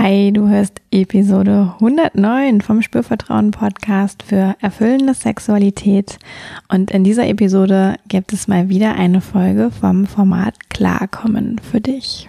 Hi, du hörst Episode 109 vom Spürvertrauen Podcast für erfüllende Sexualität. Und in dieser Episode gibt es mal wieder eine Folge vom Format Klarkommen für dich.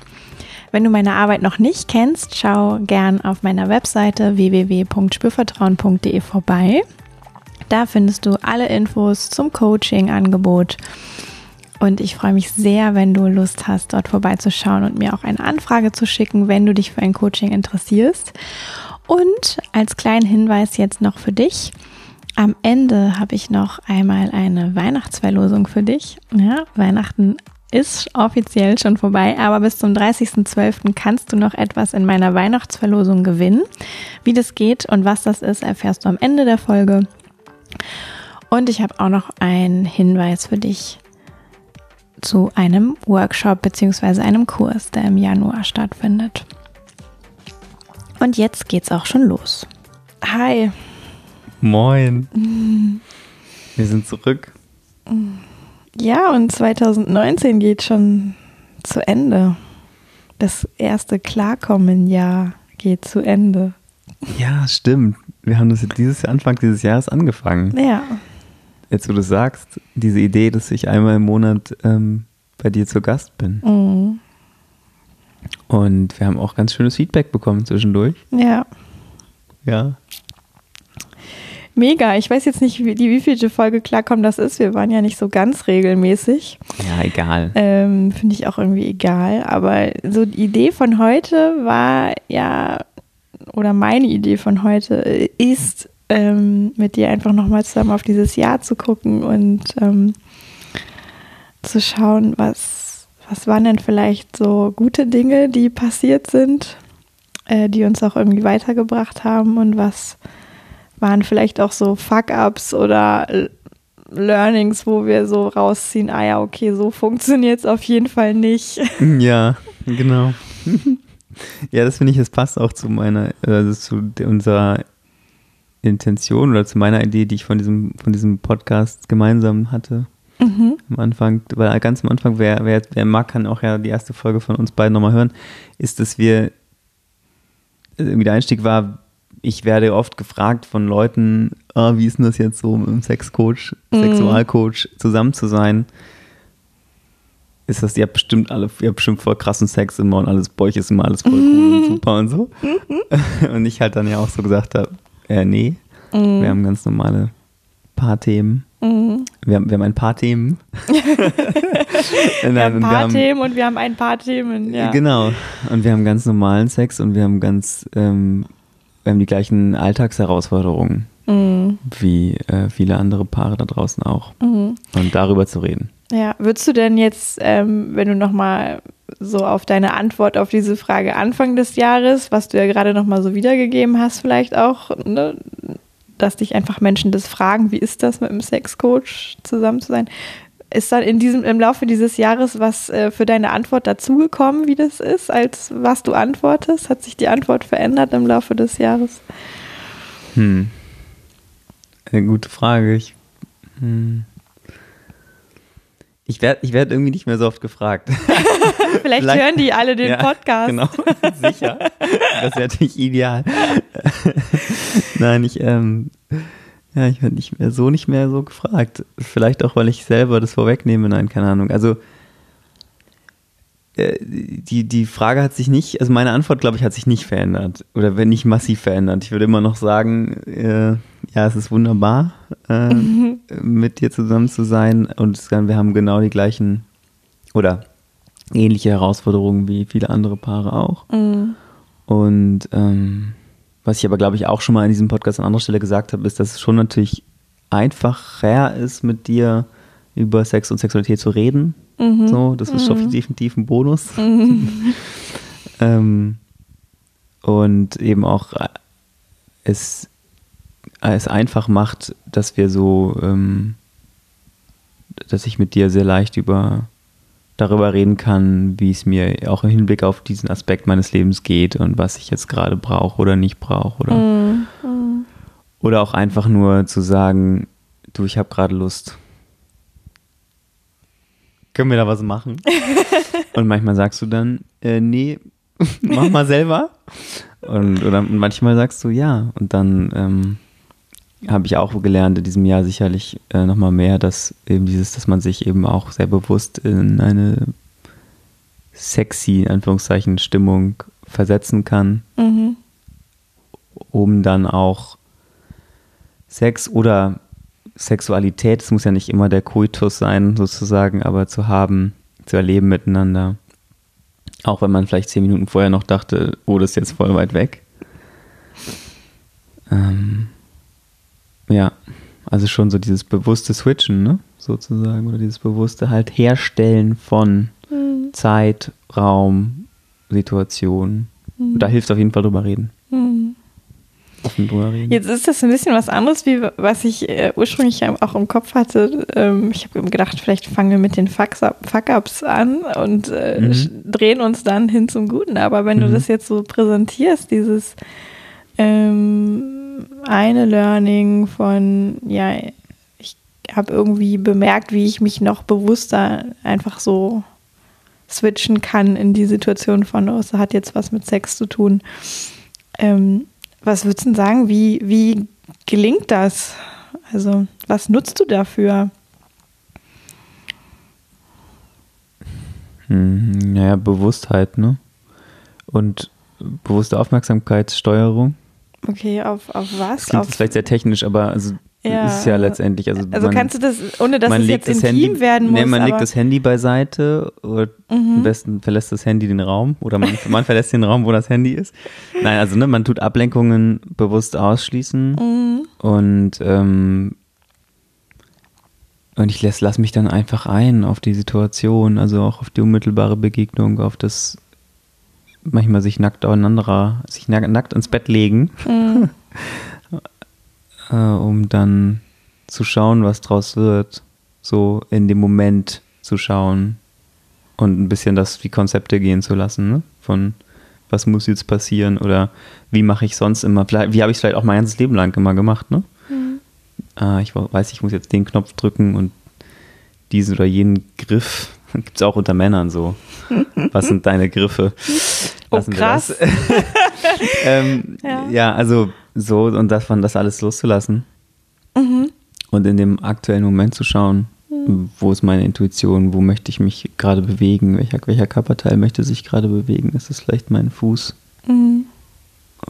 Wenn du meine Arbeit noch nicht kennst, schau gern auf meiner Webseite www.spürvertrauen.de vorbei. Da findest du alle Infos zum Coaching-Angebot. Und ich freue mich sehr, wenn du Lust hast, dort vorbeizuschauen und mir auch eine Anfrage zu schicken, wenn du dich für ein Coaching interessierst. Und als kleinen Hinweis jetzt noch für dich. Am Ende habe ich noch einmal eine Weihnachtsverlosung für dich. Ja, Weihnachten ist offiziell schon vorbei, aber bis zum 30.12. kannst du noch etwas in meiner Weihnachtsverlosung gewinnen. Wie das geht und was das ist, erfährst du am Ende der Folge. Und ich habe auch noch einen Hinweis für dich zu einem Workshop bzw. einem Kurs, der im Januar stattfindet. Und jetzt geht's auch schon los. Hi. Moin. Wir sind zurück. Ja, und 2019 geht schon zu Ende. Das erste Klarkommen-Jahr geht zu Ende. Ja, stimmt. Wir haben das jetzt dieses Anfang dieses Jahres angefangen. Ja. Jetzt, wo du sagst, diese Idee, dass ich einmal im Monat ähm, bei dir zu Gast bin. Mhm. Und wir haben auch ganz schönes Feedback bekommen zwischendurch. Ja. Ja. Mega. Ich weiß jetzt nicht, wie, die wievielte Folge klarkommen das ist. Wir waren ja nicht so ganz regelmäßig. Ja, egal. Ähm, Finde ich auch irgendwie egal. Aber so die Idee von heute war ja, oder meine Idee von heute ist, ähm, mit dir einfach nochmal zusammen auf dieses Jahr zu gucken und ähm, zu schauen, was, was waren denn vielleicht so gute Dinge, die passiert sind, äh, die uns auch irgendwie weitergebracht haben und was waren vielleicht auch so Fuck-ups oder Learnings, wo wir so rausziehen, ah ja, okay, so funktioniert es auf jeden Fall nicht. Ja, genau. ja, das finde ich, es passt auch zu meiner, also zu unserer Intention oder zu meiner Idee, die ich von diesem, von diesem Podcast gemeinsam hatte. Mhm. Am Anfang, weil ganz am Anfang, wer, wer, wer mag, kann auch ja die erste Folge von uns beiden nochmal hören, ist, dass wir, irgendwie der Einstieg war, ich werde oft gefragt von Leuten, ah, wie ist denn das jetzt so mit einem Sexcoach, Sexualcoach zusammen zu sein? Ist das, ihr habt bestimmt alle, ihr habt bestimmt voll krassen Sex immer und alles, bei euch ist immer alles voll cool und super und so. und ich halt dann ja auch so gesagt habe, äh, nee, wir haben ganz normale Paarthemen. Mhm. Wir, haben, wir haben ein paar Themen. Wir haben ein paar Themen und wir haben ein paar Themen, ja. Genau. Und wir haben ganz normalen Sex und wir haben ganz, ähm, haben die gleichen Alltagsherausforderungen Mhm. wie äh, viele andere Paare da draußen auch. Mhm. Und darüber zu reden. Ja, würdest du denn jetzt, ähm, wenn du nochmal so auf deine Antwort auf diese Frage Anfang des Jahres, was du ja gerade nochmal so wiedergegeben hast, vielleicht auch, ne, dass dich einfach Menschen das fragen, wie ist das mit einem Sexcoach zusammen zu sein? Ist dann in diesem, im Laufe dieses Jahres was äh, für deine Antwort dazugekommen, wie das ist, als was du antwortest? Hat sich die Antwort verändert im Laufe des Jahres? Hm. Eine gute Frage. Ich, hm. ich werde ich werd irgendwie nicht mehr so oft gefragt. Vielleicht, Vielleicht- hören die alle den Ja, Podcast. Genau, sicher. Das wäre natürlich ideal. Nein, ich, ähm, ja, ich werde nicht mehr so nicht mehr so gefragt. Vielleicht auch, weil ich selber das vorwegnehme. Nein, keine Ahnung. Also äh, die, die Frage hat sich nicht, also meine Antwort, glaube ich, hat sich nicht verändert. Oder wenn nicht massiv verändert. Ich würde immer noch sagen, äh, ja, es ist wunderbar, äh, mit dir zusammen zu sein. Und wir haben genau die gleichen oder ähnliche Herausforderungen wie viele andere Paare auch. Mhm. Und ähm, was ich aber, glaube ich, auch schon mal in diesem Podcast an anderer Stelle gesagt habe, ist, dass es schon natürlich einfacher ist, mit dir über Sex und Sexualität zu reden. Mhm. So, das ist schon definitiv ein Bonus. Mhm. ähm, und eben auch äh, es, es einfach macht, dass wir so, ähm, dass ich mit dir sehr leicht über darüber reden kann, wie es mir auch im Hinblick auf diesen Aspekt meines Lebens geht und was ich jetzt gerade brauche oder nicht brauche oder. Mhm. oder auch einfach nur zu sagen, du, ich habe gerade Lust. Können wir da was machen? und manchmal sagst du dann, äh, nee, mach mal selber. Und oder manchmal sagst du ja. Und dann ähm, habe ich auch gelernt in diesem Jahr sicherlich äh, nochmal mehr, dass eben dieses, dass man sich eben auch sehr bewusst in eine sexy, in Anführungszeichen, Stimmung versetzen kann Mhm. um dann auch Sex oder Sexualität, es muss ja nicht immer der Koitus sein, sozusagen, aber zu haben, zu erleben miteinander. Auch wenn man vielleicht zehn Minuten vorher noch dachte, oh, das ist jetzt voll weit weg. Ähm, ja, also schon so dieses bewusste Switchen, ne? Sozusagen, oder dieses bewusste halt Herstellen von Mhm. Zeit, Raum, Situation. Und da hilft auf jeden Fall drüber reden. Mhm. Offen drüber reden. Jetzt ist das ein bisschen was anderes, wie was ich äh, ursprünglich auch im Kopf hatte. Ähm, ich habe gedacht, vielleicht fangen wir mit den Fuck-Ups an und äh, Mhm. drehen uns dann hin zum Guten. Aber wenn du Mhm. das jetzt so präsentierst, dieses ähm, eine Learning von, ja, ich habe irgendwie bemerkt, wie ich mich noch bewusster einfach so switchen kann in die Situation von, oh, es hat jetzt was mit Sex zu tun. Ähm, was würdest du sagen, wie, wie gelingt das? Also, was nutzt du dafür? Hm, Naja, Bewusstheit, ne? Und bewusste Aufmerksamkeitssteuerung. Okay, auf, auf was? Das klingt Auf, jetzt vielleicht sehr technisch, aber also Ja, ist ja letztendlich. Also, also man, kannst du das, ohne dass man es jetzt das intim Handy, werden muss, nee, man legt das Handy beiseite oder Mhm. am besten verlässt das Handy den Raum oder man, man verlässt den Raum, wo das Handy ist. Nein, also ne, man tut Ablenkungen bewusst ausschließen Mhm. und ähm, und ich lass, lass mich dann einfach ein auf die Situation, also auch auf die unmittelbare Begegnung, auf das manchmal sich nackt aufeinander, sich nack- nackt ins Bett legen, Mhm. äh, um dann zu schauen, was draus wird, so in dem Moment zu schauen und ein bisschen das die Konzepte gehen zu lassen, ne? von was muss jetzt passieren oder wie mache ich sonst immer, vielleicht, wie habe ich es vielleicht auch mein ganzes Leben lang immer gemacht, ne? Mhm. äh, ich weiß, ich muss jetzt den Knopf drücken und diesen oder jenen Griff. Gibt es auch unter Männern so. Was sind deine Griffe? Oh, Lassen wir krass. das. ähm, ja. Ja. also so und davon das alles loszulassen Mhm. und in dem aktuellen Moment zu schauen, wo ist meine Intuition, wo möchte ich mich gerade bewegen, welcher, welcher Körperteil möchte sich gerade bewegen. Ist es vielleicht mein Fuß Mhm.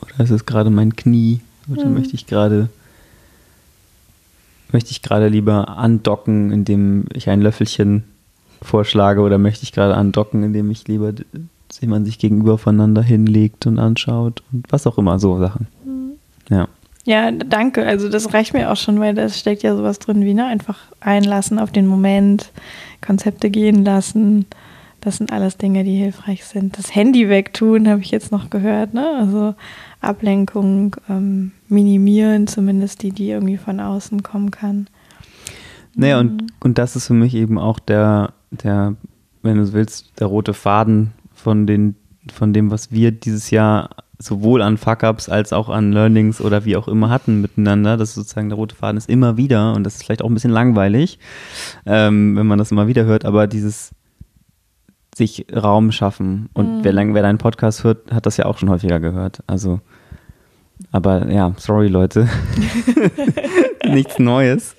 oder ist es gerade mein Knie oder Mhm. möchte ich gerade möchte ich gerade lieber andocken, indem ich ein Löffelchen vorschlage oder möchte ich gerade andocken, indem ich lieber d- jemand sich gegenüber voneinander hinlegt und anschaut und was auch immer, so Sachen. Ja. Ja, danke. Also das reicht mir auch schon, weil da steckt ja sowas drin wie, ne, einfach einlassen auf den Moment, Konzepte gehen lassen. Das sind alles Dinge, die hilfreich sind. Das Handy wegtun, habe ich jetzt noch gehört, ne? Also Ablenkung ähm, minimieren, zumindest die, die irgendwie von außen kommen kann. Naja, und, und das ist für mich eben auch der, der, wenn du so willst, der rote Faden von den, von dem, was wir dieses Jahr sowohl an Fuck-Ups als auch an Learnings oder wie auch immer hatten miteinander. Das ist sozusagen der rote Faden ist immer wieder und das ist vielleicht auch ein bisschen langweilig, ähm, wenn man das immer wieder hört, aber dieses sich Raum schaffen. Und Mhm. wer, lang, wer deinen Podcast hört, hat das ja auch schon häufiger gehört. Also, aber ja, sorry Leute. Nichts Neues.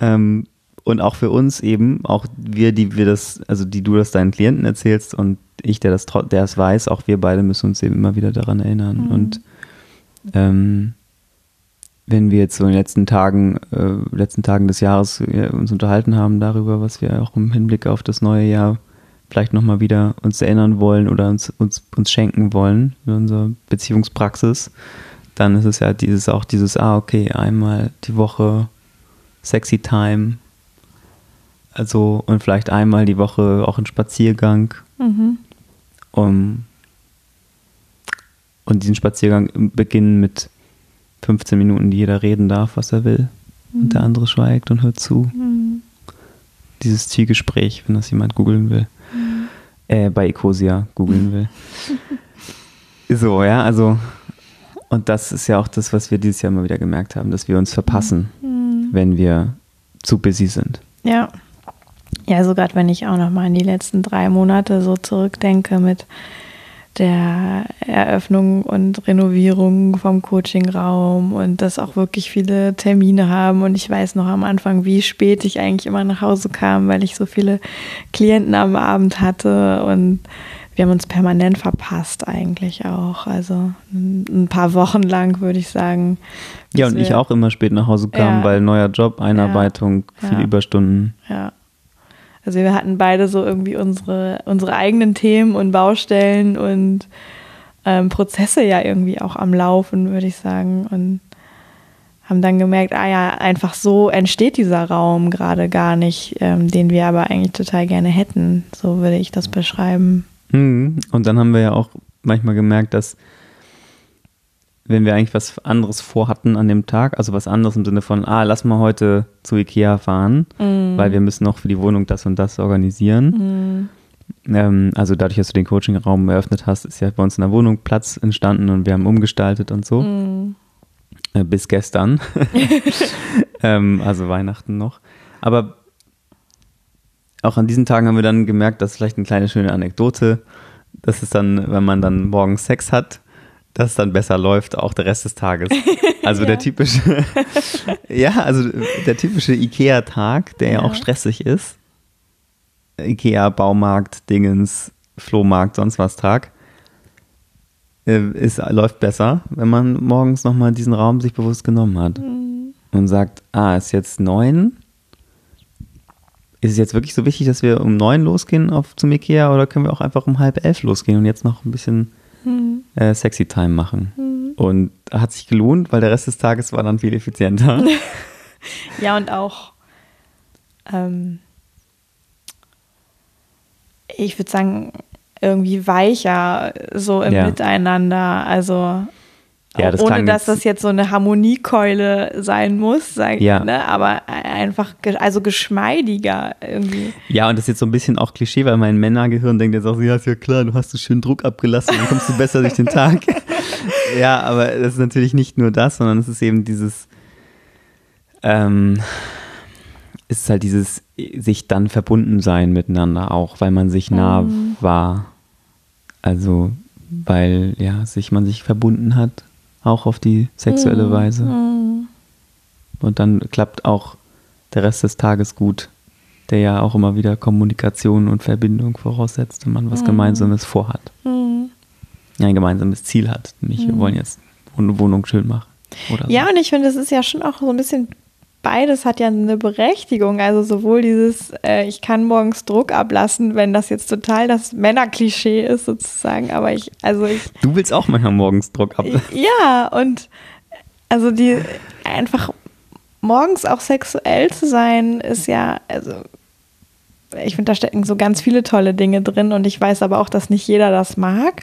Ähm, und auch für uns eben, auch wir, die wir das, also die du das deinen Klienten erzählst und ich, der das, der es weiß, auch wir beide müssen uns eben immer wieder daran erinnern. Mhm. Und ähm, wenn wir jetzt so in den letzten Tagen, äh, letzten Tagen des Jahres äh, uns unterhalten haben darüber, was wir auch im Hinblick auf das neue Jahr vielleicht nochmal wieder uns erinnern wollen oder uns, uns, uns schenken wollen in unserer Beziehungspraxis, dann ist es ja dieses auch dieses, ah, okay, einmal die Woche Sexy Time Also, und vielleicht einmal die Woche auch ein Spaziergang. Mhm. Um, und diesen Spaziergang beginnen mit 15 Minuten, die jeder reden darf, was er will. Und der andere schweigt und hört zu. Mhm. Dieses Zielgespräch, wenn das jemand googeln will. Äh, bei Ecosia googeln will. so, ja, also. Und das ist ja auch das, was wir dieses Jahr immer wieder gemerkt haben, dass wir uns verpassen, Mhm. wenn wir zu busy sind. Ja. Ja, also gerade wenn ich auch noch mal an die letzten drei Monate so zurückdenke mit der Eröffnung und Renovierung vom Coachingraum und dass auch wirklich viele Termine haben und ich weiß noch am Anfang, wie spät ich eigentlich immer nach Hause kam, weil ich so viele Klienten am Abend hatte und wir haben uns permanent verpasst eigentlich auch. Also ein paar Wochen lang würde ich sagen. Ja, und ich auch immer spät nach Hause kam, Ja. weil neuer Job, Einarbeitung, Ja. viele Überstunden. Ja. Also wir hatten beide so irgendwie unsere, unsere eigenen Themen und Baustellen und ähm, Prozesse ja irgendwie auch am Laufen, würde ich sagen. Und haben dann gemerkt, ah ja, einfach so entsteht dieser Raum gerade gar nicht, ähm, den wir aber eigentlich total gerne hätten. So würde ich das beschreiben. Mhm. Und dann haben wir ja auch manchmal gemerkt, dass wenn wir eigentlich was anderes vorhatten an dem Tag, also was anderes im Sinne von, ah, lass mal heute zu Ikea fahren, weil wir müssen noch für die Wohnung das und das organisieren. Ähm, also dadurch, dass du den Coachingraum eröffnet hast, ist ja bei uns in der Wohnung Platz entstanden und wir haben umgestaltet und so. Äh, bis gestern. ähm, also Weihnachten noch. Aber auch an diesen Tagen haben wir dann gemerkt, dass vielleicht eine kleine schöne Anekdote, dass es dann, wenn man dann morgens Sex hat, dass es dann besser läuft, auch der Rest des Tages. Also der typische, ja, also der typische Ikea-Tag, der ja. Ja. auch stressig ist. Ikea, Baumarkt, Dingens, Flohmarkt, sonst was Tag. äh, Ist, läuft besser, wenn man morgens nochmal diesen Raum sich bewusst genommen hat. Und sagt, ah, ist jetzt neun. Ist es jetzt wirklich so wichtig, dass wir um neun losgehen auf zum Ikea oder können wir auch einfach um halb elf losgehen und jetzt noch ein bisschen äh, Sexy Time machen? Und hat sich gelohnt, weil der Rest des Tages war dann viel effizienter. Ja, und auch, ähm, ich würde sagen, irgendwie weicher so im Ja. Miteinander. Also Ja, das ohne dass das jetzt so eine Harmoniekeule sein muss, sag, Ja. ne? aber einfach also geschmeidiger irgendwie. Ja, und das ist jetzt so ein bisschen auch Klischee, weil mein Männergehirn denkt jetzt auch, ja, ist ja klar, du hast so schön Druck abgelassen, dann kommst du besser durch den Tag. ja, aber das ist natürlich nicht nur das, sondern es ist eben dieses, ähm, es ist halt dieses sich dann verbunden sein miteinander auch, weil man sich nah Mhm. war. Also, weil, ja, sich man sich verbunden hat, auch auf die sexuelle Weise. Mhm. Und dann klappt auch der Rest des Tages gut, der ja auch immer wieder Kommunikation und Verbindung voraussetzt, wenn man was Gemeinsames vorhat. Mhm. Ja, ein gemeinsames Ziel hat. Nicht, wir wollen jetzt eine Wohnung schön machen. Oder so. Ja, und ich finde, es ist ja schon auch so ein bisschen, beides hat ja eine Berechtigung. Also sowohl dieses, äh, ich kann morgens Druck ablassen, wenn das jetzt total das Männerklischee ist sozusagen, aber ich, also ich, Du willst auch manchmal morgens Druck ab. ja, und also die einfach morgens auch sexuell zu sein, ist ja, also ich finde, da stecken so ganz viele tolle Dinge drin und ich weiß aber auch, dass nicht jeder das mag.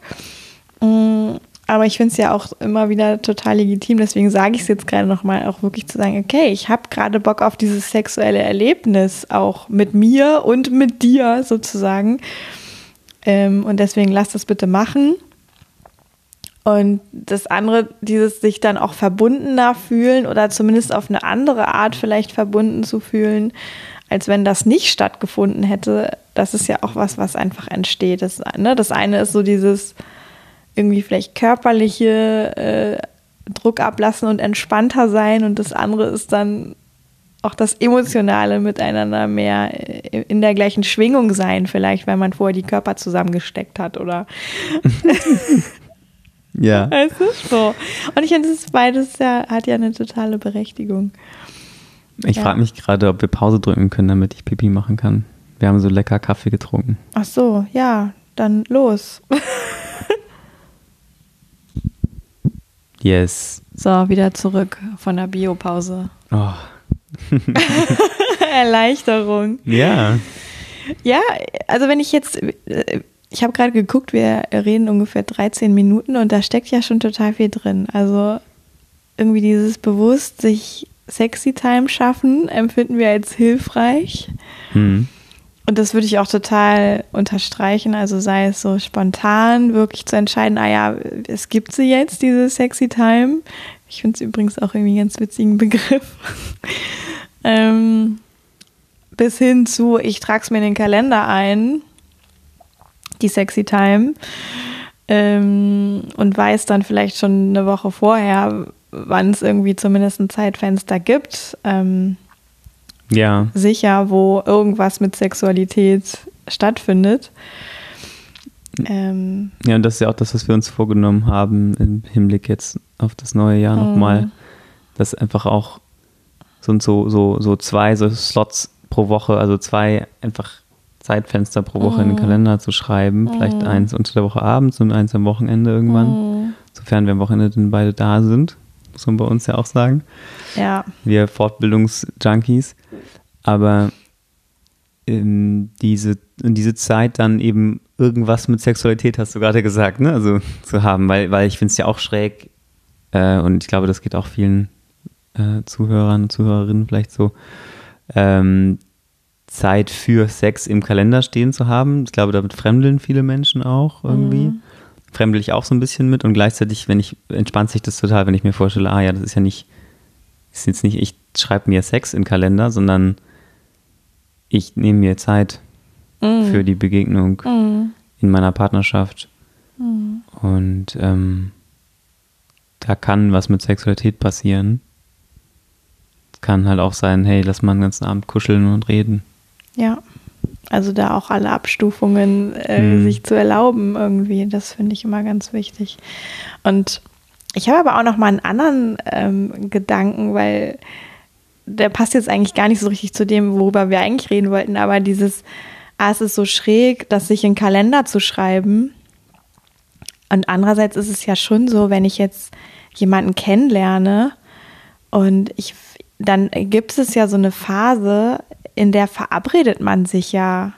Aber ich finde es ja auch immer wieder total legitim, deswegen sage ich es jetzt gerade nochmal, auch wirklich zu sagen, okay, ich habe gerade Bock auf dieses sexuelle Erlebnis, auch mit mir und mit dir sozusagen. Ähm, und deswegen lass das bitte machen. Und das andere, dieses sich dann auch verbundener fühlen oder zumindest auf eine andere Art vielleicht verbunden zu fühlen, als wenn das nicht stattgefunden hätte, das ist ja auch was, was einfach entsteht. Das, ne, das eine ist so dieses irgendwie vielleicht körperliche äh, Druck ablassen und entspannter sein und das andere ist dann auch das emotionale Miteinander mehr in der gleichen Schwingung sein, vielleicht, weil man vorher die Körper zusammengesteckt hat oder Ja. Weißt du? So. Und ich finde, das ist beides ja, hat ja eine totale Berechtigung. Ich Ja. frage mich gerade, ob wir Pause drücken können, damit ich Pipi machen kann. Wir haben so lecker Kaffee getrunken. Ach so, ja, dann los. Yes. So, wieder zurück von der Biopause. Oh. Erleichterung. Ja. Ja, also wenn ich jetzt, ich habe gerade geguckt, wir reden ungefähr 13 Minuten und da steckt ja schon total viel drin. Also irgendwie dieses bewusst sich Sexy Time schaffen, empfinden wir als hilfreich. Hm. Und das würde ich auch total unterstreichen. Also sei es so spontan, wirklich zu entscheiden, ah ja, es gibt sie jetzt, diese Sexy Time. Ich finde es übrigens auch irgendwie einen ganz witzigen Begriff. ähm, bis hin zu, ich trage es mir in den Kalender ein, die Sexy Time. Ähm, und weiß dann vielleicht schon eine Woche vorher, wann es irgendwie zumindest ein Zeitfenster gibt. Ähm, ja. Sicher, wo irgendwas mit Sexualität stattfindet. Ähm, ja, und das ist ja auch das, was wir uns vorgenommen haben im Hinblick jetzt auf das neue Jahr nochmal, mhm. dass einfach auch so, so, so, so zwei so Slots pro Woche, also zwei einfach Zeitfenster pro Woche in den mhm. Kalender zu schreiben. Vielleicht mhm. eins unter der Woche abends und eins am Wochenende irgendwann. Sofern wir am Wochenende dann beide da sind muss man bei uns ja auch sagen. Ja. Wir Fortbildungsjunkies. Aber in diese, in diese Zeit dann eben irgendwas mit Sexualität, hast du gerade gesagt, ne? Also zu haben, weil, weil ich finde es ja auch schräg äh, und ich glaube, das geht auch vielen äh, Zuhörern und Zuhörerinnen vielleicht so, ähm, Zeit für Sex im Kalender stehen zu haben. Ich glaube, damit fremdeln viele Menschen auch irgendwie. Mhm fremdel ich auch so ein bisschen mit und gleichzeitig, wenn ich, entspannt sich das total, wenn ich mir vorstelle, ah ja, das ist ja nicht, ist jetzt nicht, ich schreibe mir Sex in den Kalender, sondern ich nehme mir Zeit mm. für die Begegnung mm. in meiner Partnerschaft. Mm. Und ähm, da kann was mit Sexualität passieren. Kann halt auch sein, hey, lass mal den ganzen Abend kuscheln und reden. Ja. Also da auch alle Abstufungen äh, mhm. sich zu erlauben irgendwie, das finde ich immer ganz wichtig. Und ich habe aber auch noch mal einen anderen ähm, Gedanken, weil der passt jetzt eigentlich gar nicht so richtig zu dem, worüber wir eigentlich reden wollten, aber dieses, ah, es ist so schräg, das sich in Kalender zu schreiben. Und andererseits ist es ja schon so, wenn ich jetzt jemanden kennenlerne und ich, dann gibt es ja so eine Phase, in der verabredet man sich ja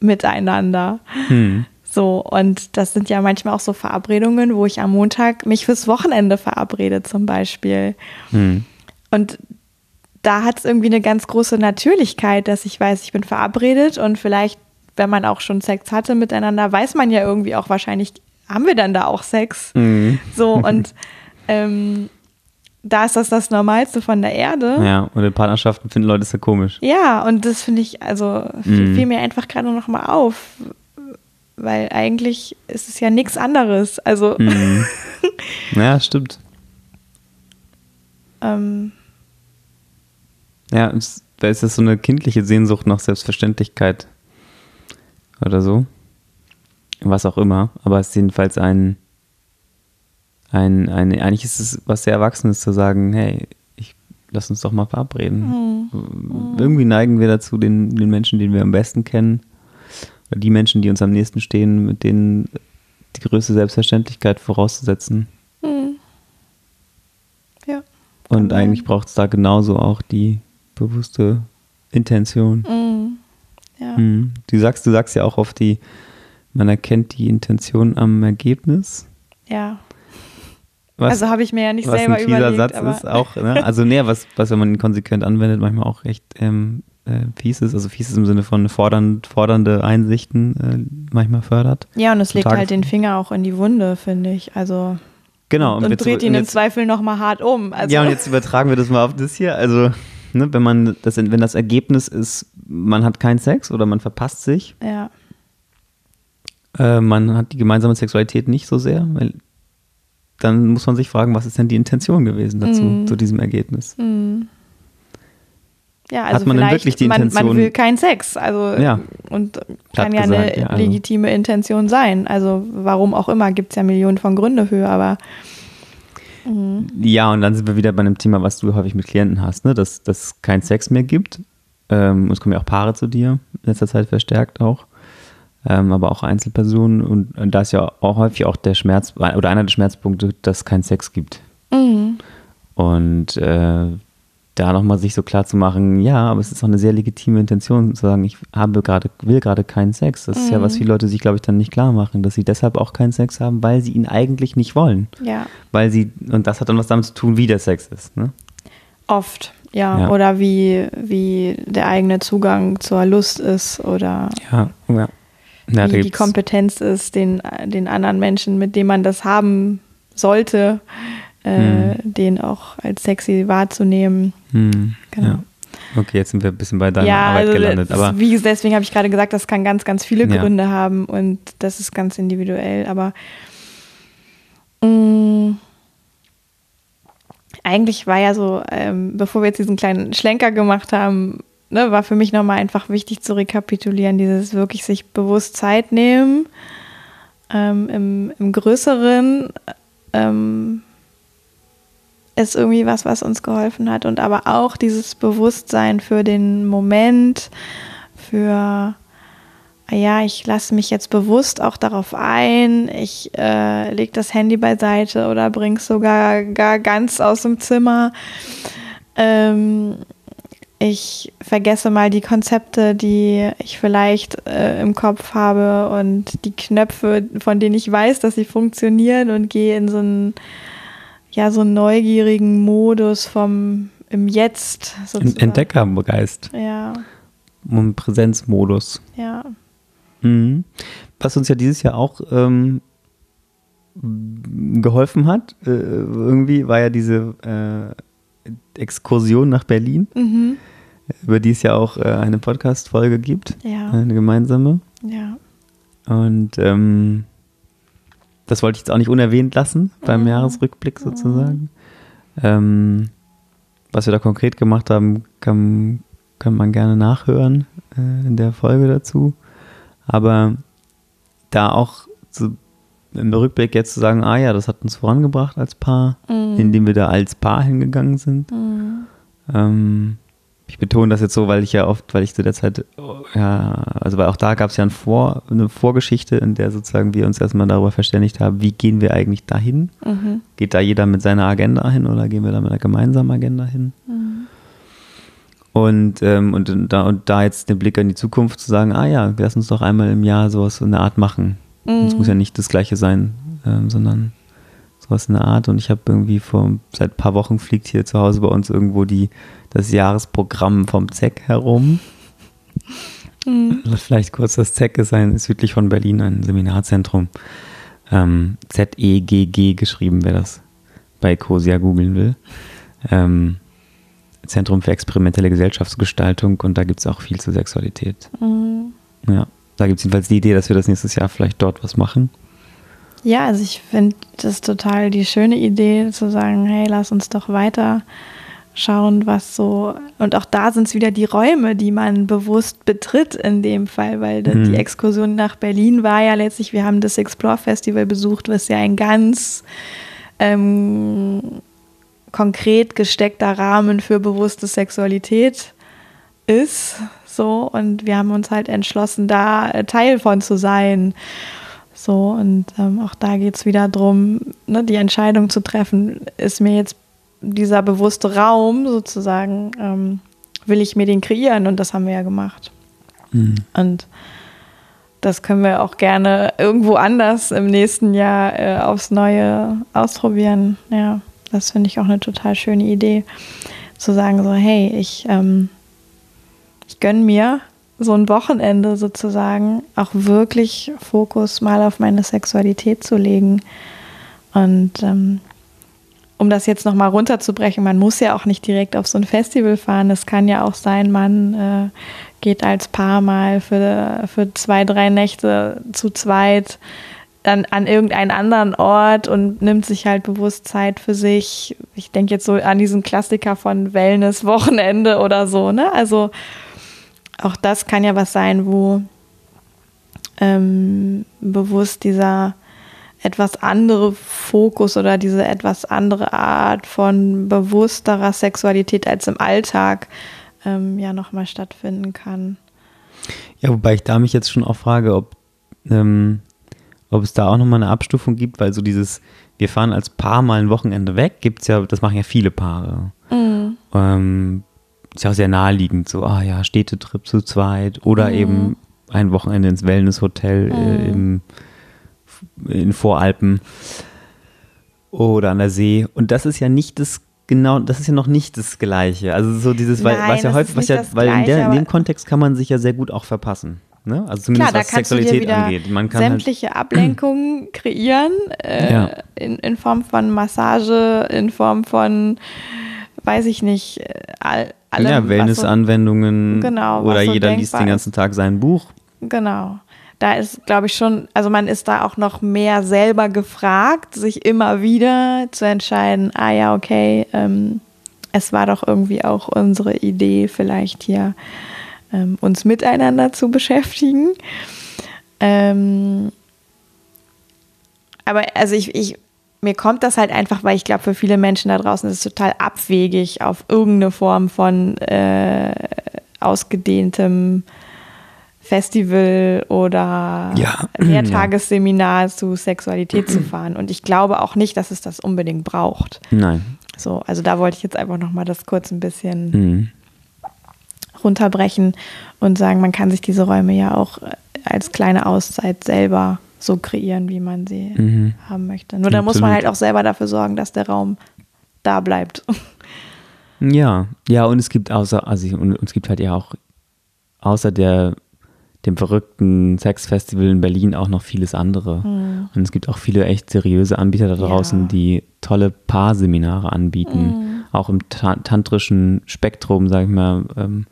miteinander. Hm. So, und das sind ja manchmal auch so Verabredungen, wo ich am Montag mich fürs Wochenende verabrede, zum Beispiel. Hm. Und da hat es irgendwie eine ganz große Natürlichkeit, dass ich weiß, ich bin verabredet und vielleicht, wenn man auch schon Sex hatte miteinander, weiß man ja irgendwie auch wahrscheinlich, haben wir dann da auch Sex? Mhm. So, und ähm, da ist das das Normalste von der Erde. Ja, und in Partnerschaften finden Leute es ja komisch. Ja, und das finde ich, also mm. fiel mir einfach gerade noch mal auf, weil eigentlich ist es ja nichts anderes. Also. Mm. ja, stimmt. ähm. Ja, da ist das so eine kindliche Sehnsucht nach Selbstverständlichkeit oder so. Was auch immer, aber es ist jedenfalls ein ein, ein, eigentlich ist es was sehr Erwachsenes zu sagen, hey, ich, lass uns doch mal verabreden. Mhm. Irgendwie neigen wir dazu, den, den Menschen, den wir am besten kennen, oder die Menschen, die uns am nächsten stehen, mit denen die größte Selbstverständlichkeit vorauszusetzen. Mhm. Ja. Und eigentlich braucht es da genauso auch die bewusste Intention. Mhm. Ja. Mhm. Du sagst, du sagst ja auch oft die, man erkennt die Intention am Ergebnis. Ja. Was, also habe ich mir ja nicht selber ein überlegt. Satz aber ist auch, ne? also näher, was, was, wenn man ihn konsequent anwendet, manchmal auch recht ähm, äh, fies ist. Also fies ist im Sinne von fordernd, fordernde Einsichten äh, manchmal fördert. Ja, und es legt halt den Finger auch in die Wunde, finde ich. Also genau. Und, und dreht ihn im Zweifel nochmal hart um. Also. Ja, und jetzt übertragen wir das mal auf das hier. Also, ne, wenn man das, wenn das Ergebnis ist, man hat keinen Sex oder man verpasst sich. Ja. Äh, man hat die gemeinsame Sexualität nicht so sehr, weil dann muss man sich fragen, was ist denn die Intention gewesen dazu, mm. zu diesem Ergebnis? Mm. Ja, also Hat man denn wirklich die Intention? Man, man will keinen Sex, also ja. und kann ja gesagt, eine ja, also. legitime Intention sein. Also warum auch immer, gibt es ja Millionen von Gründe für, aber mm. ja, und dann sind wir wieder bei einem Thema, was du häufig mit Klienten hast, ne? dass es keinen Sex mehr gibt. Ähm, es kommen ja auch Paare zu dir, in letzter Zeit verstärkt auch ähm, aber auch Einzelpersonen. Und, und, da ist ja auch häufig auch der Schmerz, oder einer der Schmerzpunkte, dass es keinen Sex gibt. Mhm. Und äh, da nochmal sich so klar zu machen, ja, aber es ist auch eine sehr legitime Intention zu sagen, ich habe gerade, will gerade keinen Sex. Das ist ja, was Mhm. viele Leute sich, glaube ich, dann nicht klar machen, dass sie deshalb auch keinen Sex haben, weil sie ihn eigentlich nicht wollen. Ja, Weil sie, und das hat dann was damit zu tun, wie der Sex ist. Ne? oft. Ja, Ja. oder wie, wie der eigene Zugang zur Lust ist oder Ja, ja. ja wie die Kompetenz ist, den, den anderen Menschen, mit dem man das haben sollte, äh, den auch als sexy wahrzunehmen. Hm, Genau. ja. Okay, jetzt sind wir ein bisschen bei deiner ja, Arbeit also gelandet. das- Aber wie, deswegen habe ich gerade gesagt, das kann ganz, ganz viele Ja. Gründe haben und das ist ganz individuell. Aber mh, eigentlich war ja so, ähm, bevor wir jetzt diesen kleinen Schlenker gemacht haben, ne, war für mich nochmal einfach wichtig zu rekapitulieren, dieses wirklich sich bewusst Zeit nehmen, ähm, im, im Größeren ähm, ist irgendwie was, was uns geholfen hat und aber auch dieses Bewusstsein für den Moment, für ah ja, ich lasse mich jetzt bewusst auch darauf ein, ich äh, lege das Handy beiseite oder bringe es sogar gar ganz aus dem Zimmer. Ähm, ich vergesse mal die Konzepte, die ich vielleicht äh, im Kopf habe und die Knöpfe, von denen ich weiß, dass sie funktionieren und gehe in so einen, ja, so einen neugierigen Modus vom im Jetzt sozusagen. Entdeckergeist Ja, und Präsenzmodus. ja. Mhm. Was uns ja dieses Jahr auch ähm, geholfen hat, äh, irgendwie war ja diese äh, Exkursion nach Berlin, Mhm. über die es ja auch äh, eine Podcast-Folge gibt, Ja, eine gemeinsame. ja. Und ähm, das wollte ich jetzt auch nicht unerwähnt lassen beim Mhm. Jahresrückblick sozusagen. Ähm, was wir da konkret gemacht haben, kann, kann man gerne nachhören äh, in der Folge dazu. Aber da auch so im Rückblick jetzt zu sagen, ah ja, das hat uns vorangebracht als Paar, Mhm. indem wir da als Paar hingegangen sind. Mhm. Ähm, ich betone das jetzt so, weil ich ja oft, weil ich zu der Zeit, ja, also weil auch da gab es ja ein Vor, eine Vorgeschichte, in der sozusagen wir uns erstmal darüber verständigt haben, wie gehen wir eigentlich dahin? Mhm. Geht da jeder mit seiner Agenda hin oder gehen wir da mit einer gemeinsamen Agenda hin? Mhm. Und, ähm, und, da, und da jetzt den Blick in die Zukunft zu sagen, ah ja, lass uns doch einmal im Jahr sowas so eine Art machen. Es Mhm. muss ja nicht das Gleiche sein, ähm, sondern sowas in der Art. Und ich habe irgendwie vor seit ein paar Wochen fliegt hier zu Hause bei uns irgendwo die, das Jahresprogramm vom ZEC herum. Mhm. Vielleicht kurz, das ZEC ist ein ist südlich von Berlin ein Seminarzentrum. Ähm, Z-E-G-G geschrieben, wer das bei Ecosia googeln will. Ähm, Zentrum für experimentelle Gesellschaftsgestaltung und da gibt es auch viel zur Sexualität. Mhm. Ja, da gibt es jedenfalls die Idee, dass wir das nächstes Jahr vielleicht dort was machen. Ja, also ich finde das total die schöne Idee zu sagen, hey, lass uns doch weiter schauen, was so und auch da sind es wieder die Räume, die man bewusst betritt in dem Fall, weil da- die Mhm. Exkursion nach Berlin war ja letztlich, wir haben das Explore Festival besucht, was ja ein ganz ähm, konkret gesteckter Rahmen für bewusste Sexualität ist. So, und wir haben uns halt entschlossen, da äh, Teil von zu sein. So, und ähm, auch da geht es wieder darum, ne, die Entscheidung zu treffen, ist mir jetzt dieser bewusste Raum sozusagen, ähm, will ich mir den kreieren? Und das haben wir ja gemacht. Und das können wir auch gerne irgendwo anders im nächsten Jahr äh, aufs Neue ausprobieren. Ja, das finde ich auch eine total schöne Idee, zu sagen so, hey, ich, ähm, ich gönne mir so ein Wochenende sozusagen auch wirklich Fokus mal auf meine Sexualität zu legen. Und ähm, um das jetzt nochmal runterzubrechen, man muss ja auch nicht direkt auf so ein Festival fahren. Es kann ja auch sein, man äh, geht als Paar mal für, für zwei, drei Nächte zu zweit dann an irgendeinen anderen Ort und nimmt sich halt bewusst Zeit für sich. Ich denke jetzt so an diesen Klassiker von Wellness-Wochenende oder so, ne? Also auch das kann ja was sein, wo ähm, bewusst dieser etwas andere Fokus oder diese etwas andere Art von bewussterer Sexualität als im Alltag ähm, ja nochmal stattfinden kann. Ja, wobei ich da mich jetzt schon auch frage, ob, ähm, ob es da auch nochmal eine Abstufung gibt, weil so dieses, wir fahren als Paar mal ein Wochenende weg, gibt es ja, das machen ja viele Paare. Ähm, ist ja auch sehr naheliegend, so, ah ja, Städtetrip zu zweit oder Mhm. eben ein Wochenende ins Wellnesshotel äh, im, in Voralpen oder an der See. Und das ist ja nicht das genau, das ist ja noch nicht das Gleiche. Also so dieses, weil, Nein, was ja häufig, was ja, weil in, der, in dem Kontext kann man sich ja sehr gut auch verpassen. Ne? Also Klar, zumindest da was Sexualität angeht. Man kann halt, sämtliche Ablenkungen kreieren, äh, Ja. in, in Form von Massage, in Form von, weiß ich nicht, äh, all, allem. ja, was so- Wellnessanwendungen Genau, oder so jeder liest den ganzen Tag sein Buch. Genau. Da ist, glaube ich, schon, also man ist da auch noch mehr selber gefragt, sich immer wieder zu entscheiden, ah ja, okay, ähm, es war doch irgendwie auch unsere Idee, vielleicht hier ähm, uns miteinander zu beschäftigen. Ähm, aber also ich, ich, mir kommt das halt einfach, weil ich glaube, für viele Menschen da draußen ist es total abwegig, auf irgendeine Form von äh, ausgedehntem Festival oder Ja. Mehrtagesseminar zu Sexualität zu fahren. Und ich glaube auch nicht, dass es das unbedingt braucht. Nein. So, also da wollte ich jetzt einfach nochmal das kurz ein bisschen Mhm. runterbrechen und sagen, man kann sich diese Räume ja auch äh, als kleine Auszeit selber so kreieren, wie man sie Mhm. haben möchte. Nur da muss man halt auch selber dafür sorgen, dass der Raum da bleibt. Ja, ja, und es gibt außer, also und, und es gibt halt ja auch außer der dem verrückten Sexfestival in Berlin auch noch vieles andere. Und es gibt auch viele echt seriöse Anbieter da draußen. Ja. die tolle Paarseminare anbieten. Hm. Auch im ta tantrischen Spektrum, sag ich mal. Ähm,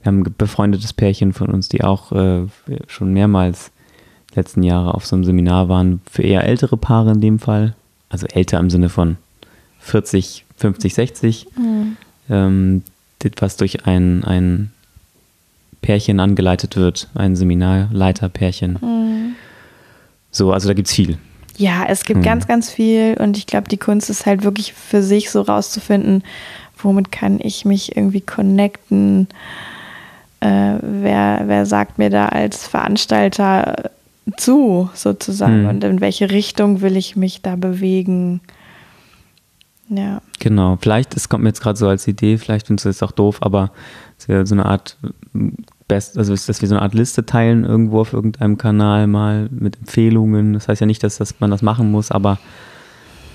wir haben ein befreundetes Pärchen von uns, die auch äh, schon mehrmals letzten Jahre auf so einem Seminar waren, für eher ältere Paare in dem Fall. Also älter im Sinne von 40, 50, 60 ähm, das, was durch ein, ein Pärchen angeleitet wird, ein Seminarleiterpärchen. So, also da gibt es viel. Ja, es gibt Hm. ganz, ganz viel und ich glaube, die Kunst ist halt wirklich für sich so rauszufinden, womit kann ich mich irgendwie connecten, äh, wer, wer sagt mir da als Veranstalter zu, sozusagen, Hm. und in welche Richtung will ich mich da bewegen. Ja. Genau, vielleicht, es kommt mir jetzt gerade so als Idee, vielleicht findest du es auch doof, aber es wäre so eine Art Best, also dass wir so eine Art Liste teilen irgendwo auf irgendeinem Kanal mal mit Empfehlungen. Das heißt ja nicht, dass das, man das machen muss, aber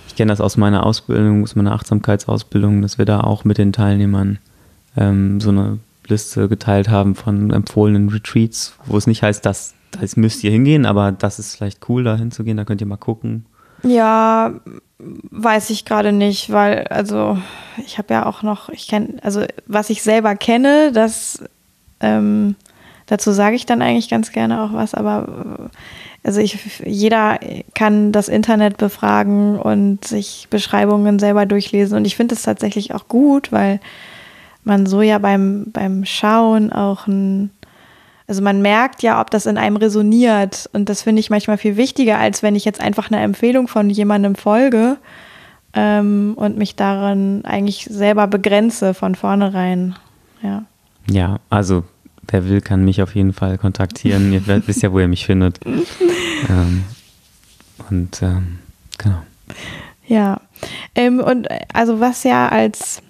ich kenne das aus meiner Ausbildung, aus meiner Achtsamkeitsausbildung, dass wir da auch mit den Teilnehmern ähm, so eine Liste geteilt haben von empfohlenen Retreats, wo es nicht heißt, dass das müsst ihr hingehen, aber das ist vielleicht cool, da hinzugehen, da könnt ihr mal gucken. Ja, weiß ich gerade nicht, weil, also, ich habe ja auch noch, ich kenne, also, was ich selber kenne, das, ähm, dazu sage ich dann eigentlich ganz gerne auch was, aber, also, ich, jeder kann das Internet befragen und sich Beschreibungen selber durchlesen und ich finde es tatsächlich auch gut, weil man so ja beim, beim Schauen auch ein, also man merkt ja, ob das in einem resoniert. Und das finde ich manchmal viel wichtiger, als wenn ich jetzt einfach eine Empfehlung von jemandem folge ähm, und mich darin eigentlich selber begrenze von vornherein. Ja. Ja, also wer will, kann mich auf jeden Fall kontaktieren. ihr wisst- wisst ja, wo ihr mich findet. ähm, und ähm, genau. Ja. Ähm, und äh, also was ja als,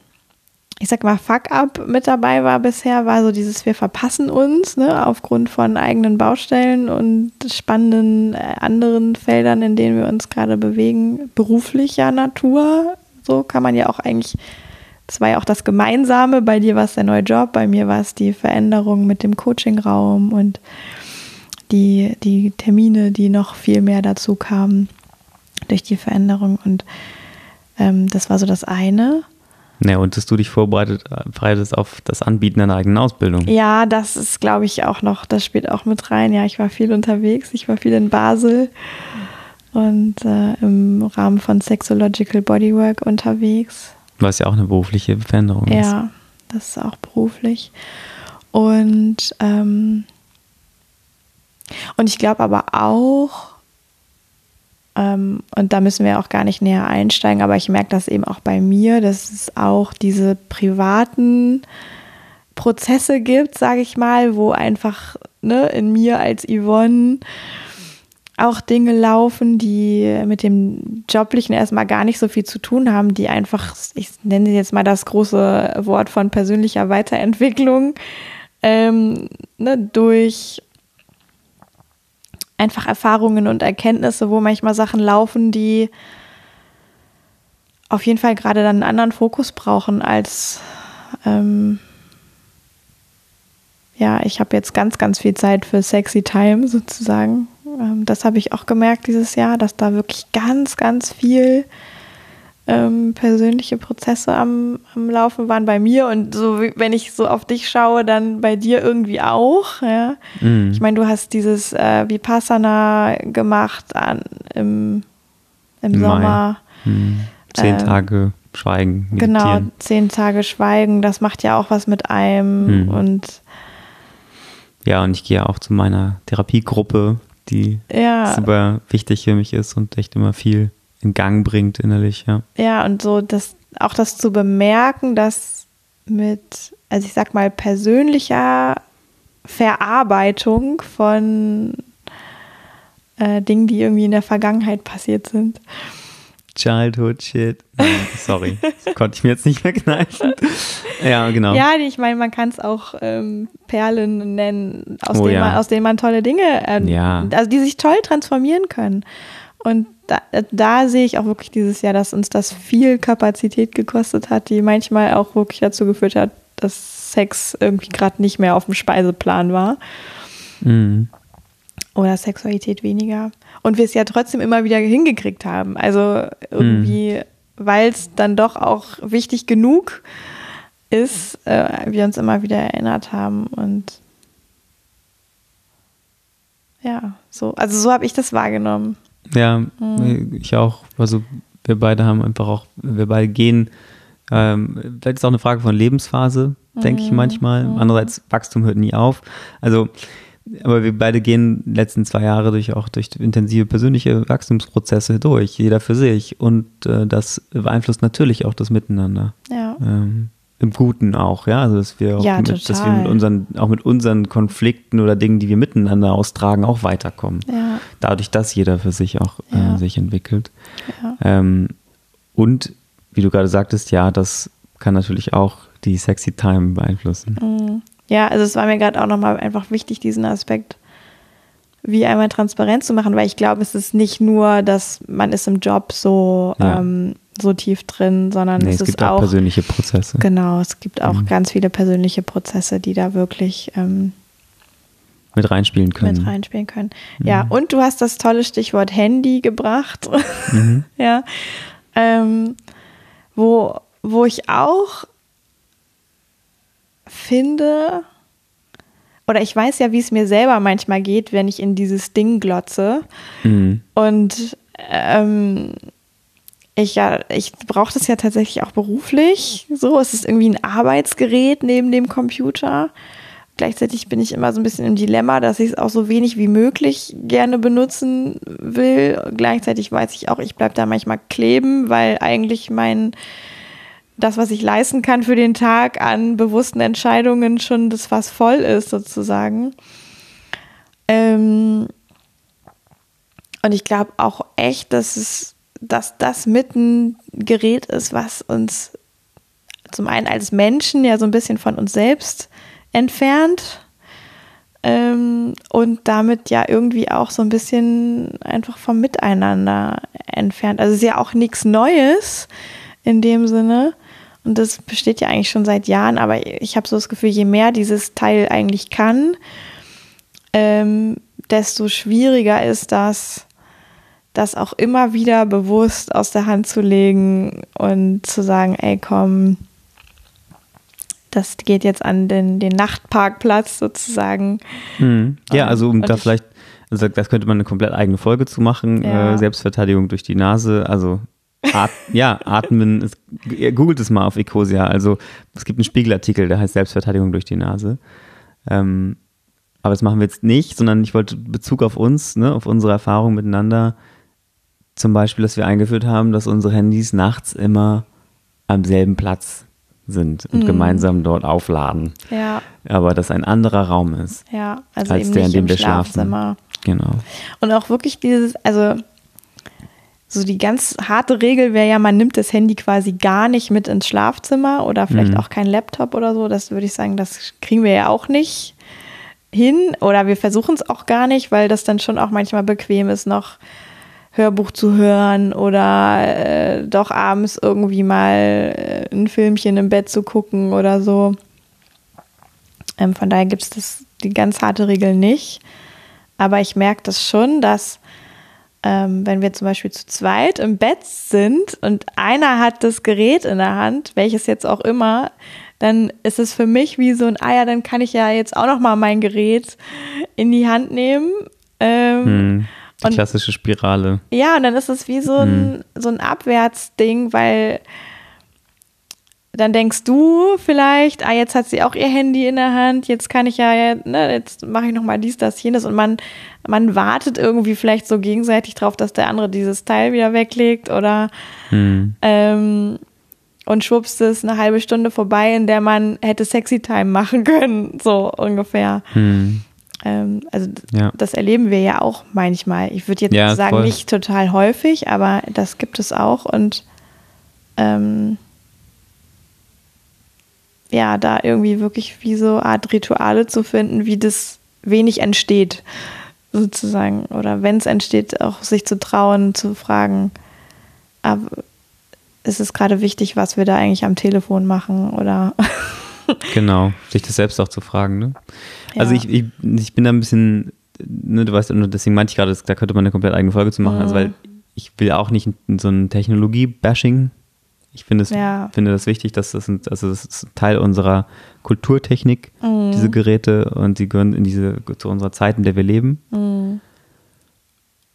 ich sag mal, Fuck-up mit dabei war bisher, war so dieses, wir verpassen uns, ne, aufgrund von eigenen Baustellen und spannenden äh, anderen Feldern, in denen wir uns gerade bewegen, beruflicher Natur. So kann man ja auch eigentlich, das war ja auch das Gemeinsame. Bei dir war es der neue Job, bei mir war es die Veränderung mit dem Coachingraum und die, die Termine, die noch viel mehr dazu kamen durch die Veränderung. Und ähm, das war so das eine. Ja, und dass du dich vorbereitet bereitest auf das Anbieten deiner eigenen Ausbildung. Ja, das ist, glaube ich, auch noch, das spielt auch mit rein. Ja, ich war viel unterwegs, ich war viel in Basel und äh, im Rahmen von Sexological Bodywork unterwegs. Was ja auch eine berufliche Veränderung ist. Ja, das ist auch beruflich. Und, ähm, und ich glaube aber auch, und da müssen wir auch gar nicht näher einsteigen, aber ich merke das eben auch bei mir, dass es auch diese privaten Prozesse gibt, sage ich mal, wo einfach ne, in mir als Yvonne auch Dinge laufen, die mit dem Joblichen erstmal gar nicht so viel zu tun haben, die einfach, ich nenne jetzt mal das große Wort von persönlicher Weiterentwicklung, ähm, ne, durch einfach Erfahrungen und Erkenntnisse, wo manchmal Sachen laufen, die auf jeden Fall gerade dann einen anderen Fokus brauchen als ähm, ja, ich habe jetzt ganz, ganz viel Zeit für Sexy Time sozusagen. Ähm, das habe ich auch gemerkt dieses Jahr, dass da wirklich ganz, ganz viel ähm, persönliche Prozesse am, am Laufen waren bei mir und so, wenn ich so auf dich schaue, dann bei dir irgendwie auch. Ja? Mhm. Ich meine, du hast dieses äh, Vipassana gemacht an, im, im, Im Sommer. Mhm. Zehn ähm, Tage Schweigen. Meditieren. Genau, zehn Tage Schweigen, das macht ja auch was mit einem mhm. und ja, und ich gehe auch zu meiner Therapiegruppe, die ja. super wichtig für mich ist und echt immer viel in Gang bringt innerlich, ja. Ja, und so das, auch das zu bemerken, dass mit, also ich sag mal, persönlicher Verarbeitung von äh, Dingen, die irgendwie in der Vergangenheit passiert sind, Childhood Shit. sorry, das konnte ich mir jetzt nicht mehr kneifen. Ja, genau. Ja, ich meine, man kann es auch ähm, Perlen nennen, aus, oh, denen ja. man, aus denen man tolle Dinge, ähm, ja. also die sich toll transformieren können. Und da, da, sehe ich auch wirklich dieses Jahr, dass uns das viel Kapazität gekostet hat, die manchmal auch wirklich dazu geführt hat, dass Sex irgendwie gerade nicht mehr auf dem Speiseplan war. Mhm. Oder Sexualität weniger und wir es ja trotzdem immer wieder hingekriegt haben. Also irgendwie, mhm. weil es dann doch auch wichtig genug ist, äh, wir uns immer wieder erinnert haben und ja, so, also so habe ich das wahrgenommen. Ja, mhm. ich auch. Also wir beide haben einfach auch, wir beide gehen, ähm, vielleicht ist auch eine Frage von Lebensphase, denke mhm. ich manchmal. Mhm. Andererseits, Wachstum hört nie auf. Also aber wir beide gehen die letzten zwei Jahre durch auch durch intensive persönliche Wachstumsprozesse durch, jeder für sich. Und äh, das beeinflusst natürlich auch das Miteinander. Ja. Ähm, Im Guten auch, ja. Also dass wir auch ja, mit, dass wir mit unseren, auch mit unseren Konflikten oder Dingen, die wir miteinander austragen, auch weiterkommen. Ja. Dadurch, dass jeder für sich auch äh, ja. sich entwickelt. Ähm, und wie du gerade sagtest, ja, das kann natürlich auch die Sexy Time beeinflussen. Mhm. Ja, also es war mir gerade auch nochmal einfach wichtig, diesen Aspekt wie einmal transparent zu machen, weil ich glaube, es ist nicht nur, dass man ist im Job so, ja. ähm, so tief drin, sondern nee, es, es, gibt ist auch persönliche Prozesse. Genau, es gibt auch mhm. ganz viele persönliche Prozesse, die da wirklich ähm, mit reinspielen können. Mit reinspielen können. Mhm. Ja, und du hast das tolle Stichwort Handy gebracht. Mhm. ja. Ähm, wo, wo ich auch finde, oder ich weiß ja, wie es mir selber manchmal geht, wenn ich in dieses Ding glotze. Mhm. Und ähm, ich ja, ich brauche das ja tatsächlich auch beruflich. So, es ist irgendwie ein Arbeitsgerät neben dem Computer. Gleichzeitig bin ich immer so ein bisschen im Dilemma, dass ich es auch so wenig wie möglich gerne benutzen will. Gleichzeitig weiß ich auch, ich bleibe da manchmal kleben, weil eigentlich mein das, was ich leisten kann für den Tag an bewussten Entscheidungen schon das was voll ist, sozusagen. Ähm und ich glaube auch echt, dass es, dass das mit ein Gerät ist, was uns zum einen als Menschen ja so ein bisschen von uns selbst entfernt ähm, und damit ja irgendwie auch so ein bisschen einfach vom Miteinander entfernt. Also es ist ja auch nichts Neues in dem Sinne. Und das besteht ja eigentlich schon seit Jahren, aber ich habe so das Gefühl, je mehr dieses Teil eigentlich kann, ähm, desto schwieriger ist das, das auch immer wieder bewusst aus der Hand zu legen und zu sagen, ey komm, das geht jetzt an den, den Nachtparkplatz sozusagen. Hm. Ja, ähm, also um da vielleicht, also das könnte man eine komplett eigene Folge zu machen, ja. äh, Selbstverteidigung durch die Nase, also At ja, atmen, es, googelt es mal auf Ecosia. Also es gibt einen Spiegelartikel, der heißt Selbstverteidigung durch die Nase. Ähm, aber das machen wir jetzt nicht, sondern ich wollte Bezug auf uns, ne, auf unsere Erfahrung miteinander, zum Beispiel, dass wir eingeführt haben, dass unsere Handys nachts immer am selben Platz sind und mm. gemeinsam dort aufladen. Ja. Aber dass ein anderer Raum ist. Ja, also als der, in dem wir schlafen. Genau. Und auch wirklich dieses, also so die ganz harte Regel wäre ja, man nimmt das Handy quasi gar nicht mit ins Schlafzimmer oder vielleicht Mhm. auch kein Laptop oder so. Das würde ich sagen, das kriegen wir ja auch nicht hin oder wir versuchen es auch gar nicht, weil das dann schon auch manchmal bequem ist, noch Hörbuch zu hören oder äh, doch abends irgendwie mal äh, ein Filmchen im Bett zu gucken oder so. Ähm, von daher gibt es das die ganz harte Regel nicht. Aber ich merke das schon, dass ähm, wenn wir zum Beispiel zu zweit im Bett sind und einer hat das Gerät in der Hand, welches jetzt auch immer, dann ist es für mich wie so ein, ah ja, dann kann ich ja jetzt auch noch mal mein Gerät in die Hand nehmen. Ähm, Hm. Die klassische Spirale. ja, und dann ist es wie so ein, so ein Abwärtsding, weil dann denkst du vielleicht, ah, jetzt hat sie auch ihr Handy in der Hand, jetzt kann ich ja, ne, jetzt mache ich noch mal dies, das, jenes und man, man wartet irgendwie vielleicht so gegenseitig drauf, dass der andere dieses Teil wieder weglegt oder Hm. ähm, und schwupps ist eine halbe Stunde vorbei, in der man hätte Sexy Time machen können, so ungefähr. Hm. Ähm, also Ja. das erleben wir ja auch manchmal. Ich würde jetzt Ja, sagen, voll. nicht total häufig, aber das gibt es auch. Und ähm, ja, da irgendwie wirklich wie so Art Rituale zu finden, wie das wenig entsteht, sozusagen. Oder wenn es entsteht, auch sich zu trauen, zu fragen, aber ist es gerade wichtig, was wir da eigentlich am Telefon machen? Oder Genau, sich das selbst auch zu fragen. Ne? Also Ja. ich, ich, ich bin da ein bisschen, ne, du weißt, deswegen meinte ich gerade, da könnte man eine komplett eigene Folge zu machen, also Mhm. weil ich will auch nicht so ein Technologie-Bashing. Ich finde es, Ja. finde das wichtig, dass das, ein, also das ist Teil unserer Kulturtechnik, Mhm. diese Geräte, und sie gehören in diese, zu unserer Zeit, in der wir leben. Mhm.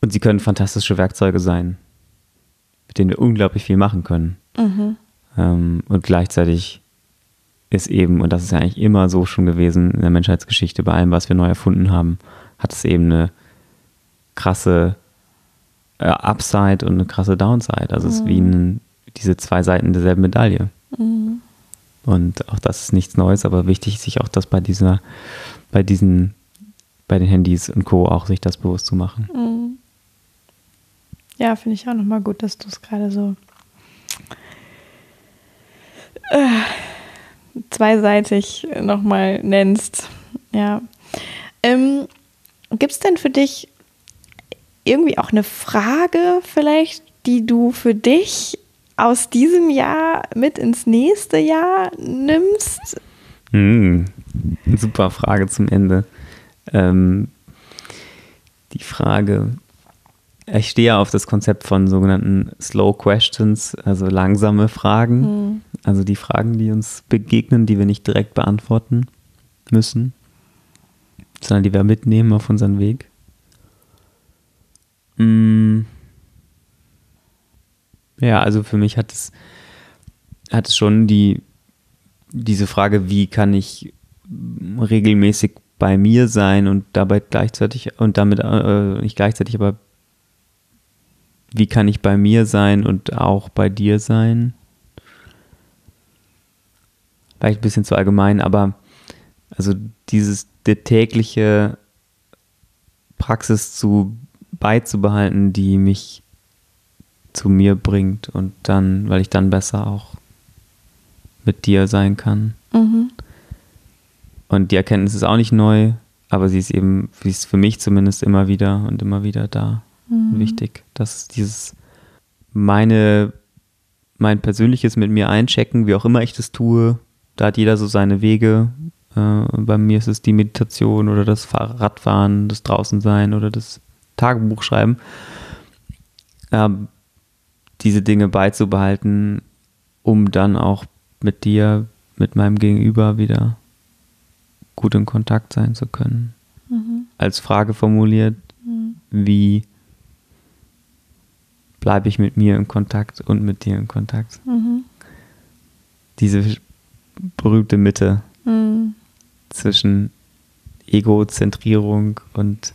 Und sie können fantastische Werkzeuge sein, mit denen wir unglaublich viel machen können. Mhm. Ähm, und gleichzeitig ist eben, und das ist ja eigentlich immer so schon gewesen in der Menschheitsgeschichte, bei allem, was wir neu erfunden haben, hat es eben eine krasse äh, Upside und eine krasse Downside. Also es ist wie ein, diese zwei Seiten derselben Medaille. Mhm. Und auch das ist nichts Neues, aber wichtig, sich auch das bei dieser, bei diesen, bei den Handys und Co. auch sich das bewusst zu machen. Mhm. Ja, finde ich auch nochmal gut, dass du es gerade so äh, zweiseitig nochmal nennst. Ja. Ähm, Gibt es denn für dich irgendwie auch eine Frage vielleicht, die du für dich aus diesem Jahr mit ins nächste Jahr nimmst? Hm, super Frage zum Ende. Ähm, die Frage, ich stehe ja auf das Konzept von sogenannten Slow Questions, also langsame Fragen. Also die Fragen, die uns begegnen, die wir nicht direkt beantworten müssen, sondern die wir mitnehmen auf unseren Weg. Mm. Ja, also für mich hat es, hat es schon die, diese Frage, wie kann ich regelmäßig bei mir sein und dabei gleichzeitig und damit äh, nicht gleichzeitig, aber wie kann ich bei mir sein und auch bei dir sein? Vielleicht ein bisschen zu allgemein, aber also dieses die tägliche Praxis zu beizubehalten, die mich zu mir bringt und dann, weil ich dann besser auch mit dir sein kann. Mhm. Und die Erkenntnis ist auch nicht neu, aber sie ist eben, sie ist für mich zumindest immer wieder und immer wieder da. Wichtig, dass dieses meine, mein persönliches mit mir einchecken, wie auch immer ich das tue, da hat jeder so seine Wege. Äh, bei mir ist es die Meditation oder das Fahrradfahren, das Draußensein oder das Tagebuchschreiben. Ähm, diese Dinge beizubehalten, um dann auch mit dir, mit meinem Gegenüber wieder gut in Kontakt sein zu können. Mhm. Als Frage formuliert, wie bleibe ich mit mir in Kontakt und mit dir in Kontakt? Mhm. Diese berühmte Mitte Mhm. zwischen Egozentrierung und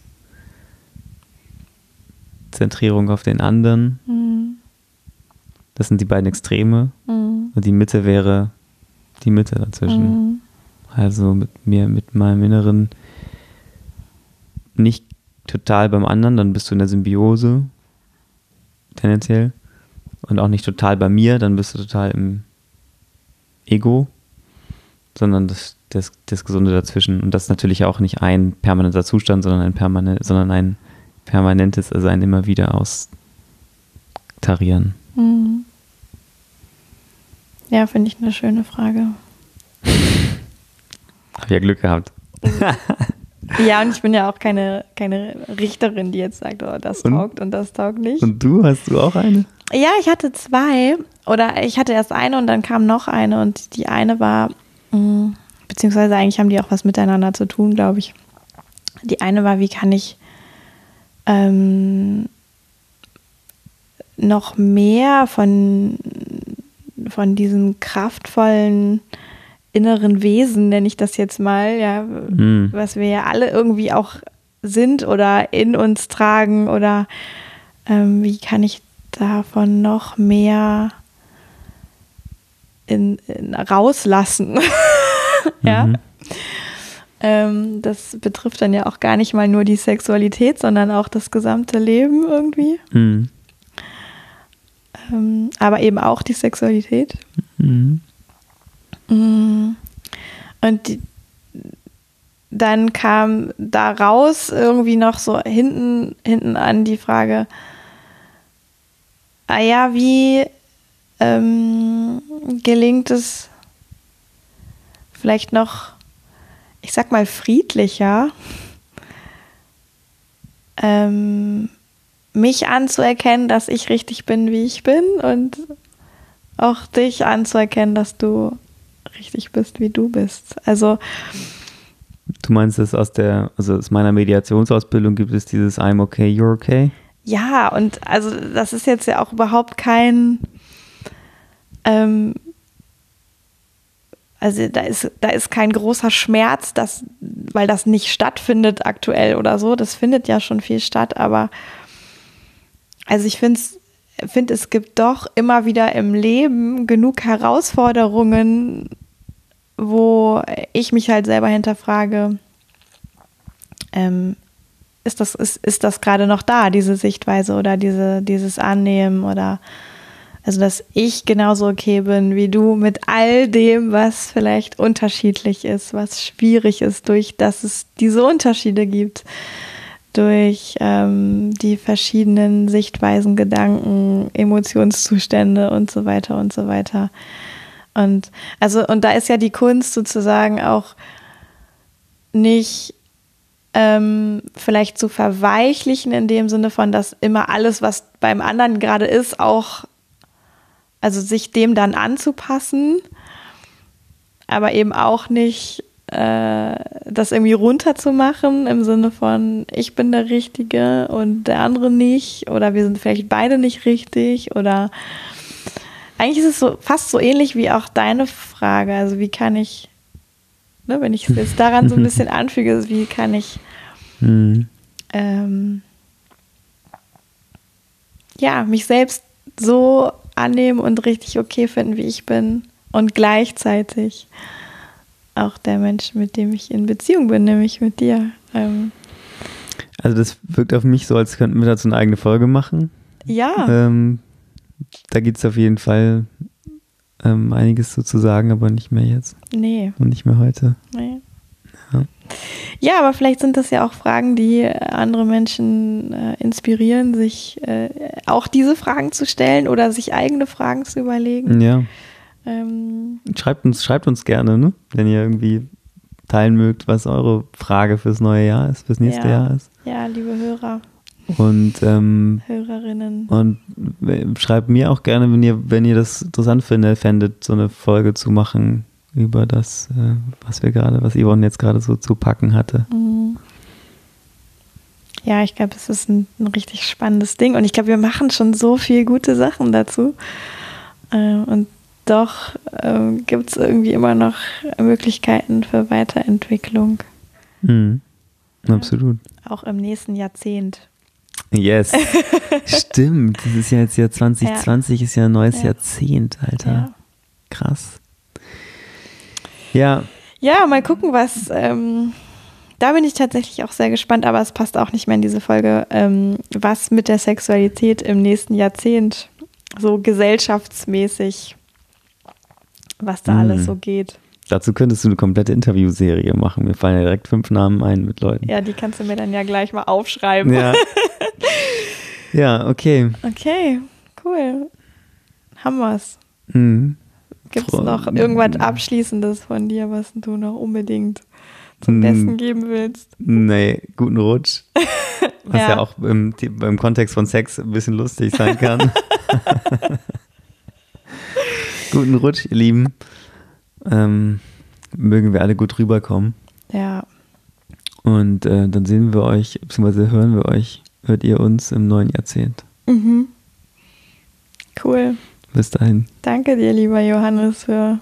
Zentrierung auf den anderen. Das sind die beiden Extreme. Mhm. Und die Mitte wäre die Mitte dazwischen. Mhm. Also mit mir, mit meinem Inneren nicht total beim anderen, dann bist du in der Symbiose tendenziell. Und auch nicht total bei mir, dann bist du total im Ego, sondern das, das, das Gesunde dazwischen. Und das ist natürlich auch nicht ein permanenter Zustand, sondern ein, permanent, sondern ein permanentes, also ein immer wieder austarieren. Mhm. Ja, finde ich eine schöne Frage. Hab ja Glück gehabt. ja, und ich bin ja auch keine, keine Richterin, die jetzt sagt, oh, das und, taugt und das taugt nicht. Und du, hast du auch eine? Ja, ich hatte zwei. Oder ich hatte erst eine und dann kam noch eine. Und die eine war, mm, beziehungsweise eigentlich haben die auch was miteinander zu tun, glaube ich. Die eine war, wie kann ich ähm, noch mehr von, von diesem kraftvollen inneren Wesen, nenne ich das jetzt mal, ja, mhm. was wir ja alle irgendwie auch sind oder in uns tragen oder ähm, wie kann ich davon noch mehr in, in rauslassen? ja. Mhm. Ähm, das betrifft dann ja auch gar nicht mal nur die Sexualität, sondern auch das gesamte Leben irgendwie. Mhm. Ähm, aber eben auch die Sexualität. Mhm. mhm. Und die, dann kam da raus irgendwie noch so hinten, hinten an die Frage, ah ja, wie ähm, gelingt es vielleicht noch ich sag mal, friedlicher, ähm, mich anzuerkennen, dass ich richtig bin, wie ich bin und auch dich anzuerkennen, dass du richtig bist, wie du bist. Also Du meinst es aus der, also aus meiner Mediationsausbildung gibt es dieses I'm okay, you're okay? Ja, und also das ist jetzt ja auch überhaupt kein ähm, also da ist, da ist kein großer Schmerz, dass, weil das nicht stattfindet aktuell oder so. Das findet ja schon viel statt, aber also ich finde find, es gibt doch immer wieder im Leben genug Herausforderungen, wo ich mich halt selber hinterfrage, ähm, ist das, ist, ist das gerade noch da, diese Sichtweise oder diese, dieses Annehmen oder also, dass ich genauso okay bin wie du mit all dem, was vielleicht unterschiedlich ist, was schwierig ist, durch dass es diese Unterschiede gibt, durch ähm, die verschiedenen Sichtweisen, Gedanken, Emotionszustände und so weiter und so weiter. Und also, und da ist ja die Kunst sozusagen auch nicht ähm, vielleicht zu verweichlichen in dem Sinne von, dass immer alles, was beim anderen gerade ist, auch also sich dem dann anzupassen, aber eben auch nicht äh, das irgendwie runterzumachen im Sinne von, ich bin der Richtige und der andere nicht oder wir sind vielleicht beide nicht richtig oder eigentlich ist es so fast so ähnlich wie auch deine Frage. Also wie kann ich, ne, wenn ich es jetzt daran so ein bisschen anfüge, wie kann ich mhm. ähm, ja, mich selbst so annehmen und richtig okay finden, wie ich bin. Und gleichzeitig auch der Mensch, mit dem ich in Beziehung bin, nämlich mit dir. Ähm also das wirkt auf mich so, als könnten wir dazu eine eigene Folge machen. Ja. Ähm, da gibt es auf jeden Fall ähm, einiges so zu sagen, aber nicht mehr jetzt. Nee. Und nicht mehr heute. Nee. Ja. Ja, aber vielleicht sind das ja auch Fragen, die andere Menschen äh, inspirieren, sich äh, auch diese Fragen zu stellen oder sich eigene Fragen zu überlegen. Ja. Ähm, schreibt, uns, schreibt uns gerne, ne? wenn ihr irgendwie teilen mögt, was eure Frage fürs neue Jahr ist, fürs nächste ja. Jahr ist. Ja, liebe Hörer. Und ähm, Hörerinnen. Und schreibt mir auch gerne, wenn ihr, wenn ihr das interessant findet, fändet, so eine Folge zu machen über das, äh, was wir gerade, was Yvonne jetzt gerade so zu packen hatte. Mhm. Ja, ich glaube, es ist ein, ein, richtig spannendes Ding und ich glaube, wir machen schon so viel gute Sachen dazu. Äh, und doch äh, gibt es irgendwie immer noch Möglichkeiten für Weiterentwicklung. Mhm. Absolut. Ja, auch im nächsten Jahrzehnt. Yes. Stimmt. Das ist ja jetzt ja 2020 ja. ist ja ein neues ja. Jahrzehnt, Alter. Krass. Ja. Ja, mal gucken, was, ähm, da bin ich tatsächlich auch sehr gespannt, aber es passt auch nicht mehr in diese Folge, ähm, was mit der Sexualität im nächsten Jahrzehnt so gesellschaftsmäßig, was da mm. alles so geht. Dazu könntest du eine komplette Interviewserie machen. Mir fallen ja direkt fünf Namen ein mit Leuten. Ja, die kannst du mir dann ja gleich mal aufschreiben. Ja, ja okay. Okay, cool. Haben wir's. Mhm. Gibt es noch irgendwas Abschließendes von dir, was du noch unbedingt zum Besten geben willst? Nee, guten Rutsch. Was ja, ja auch im, im Kontext von Sex ein bisschen lustig sein kann. guten Rutsch, ihr Lieben. Ähm, mögen wir alle gut rüberkommen. Ja. Und äh, dann sehen wir euch, beziehungsweise hören wir euch, hört ihr uns im neuen Jahrzehnt. Mhm. Cool. Bis dahin. Danke dir, lieber Johannes, für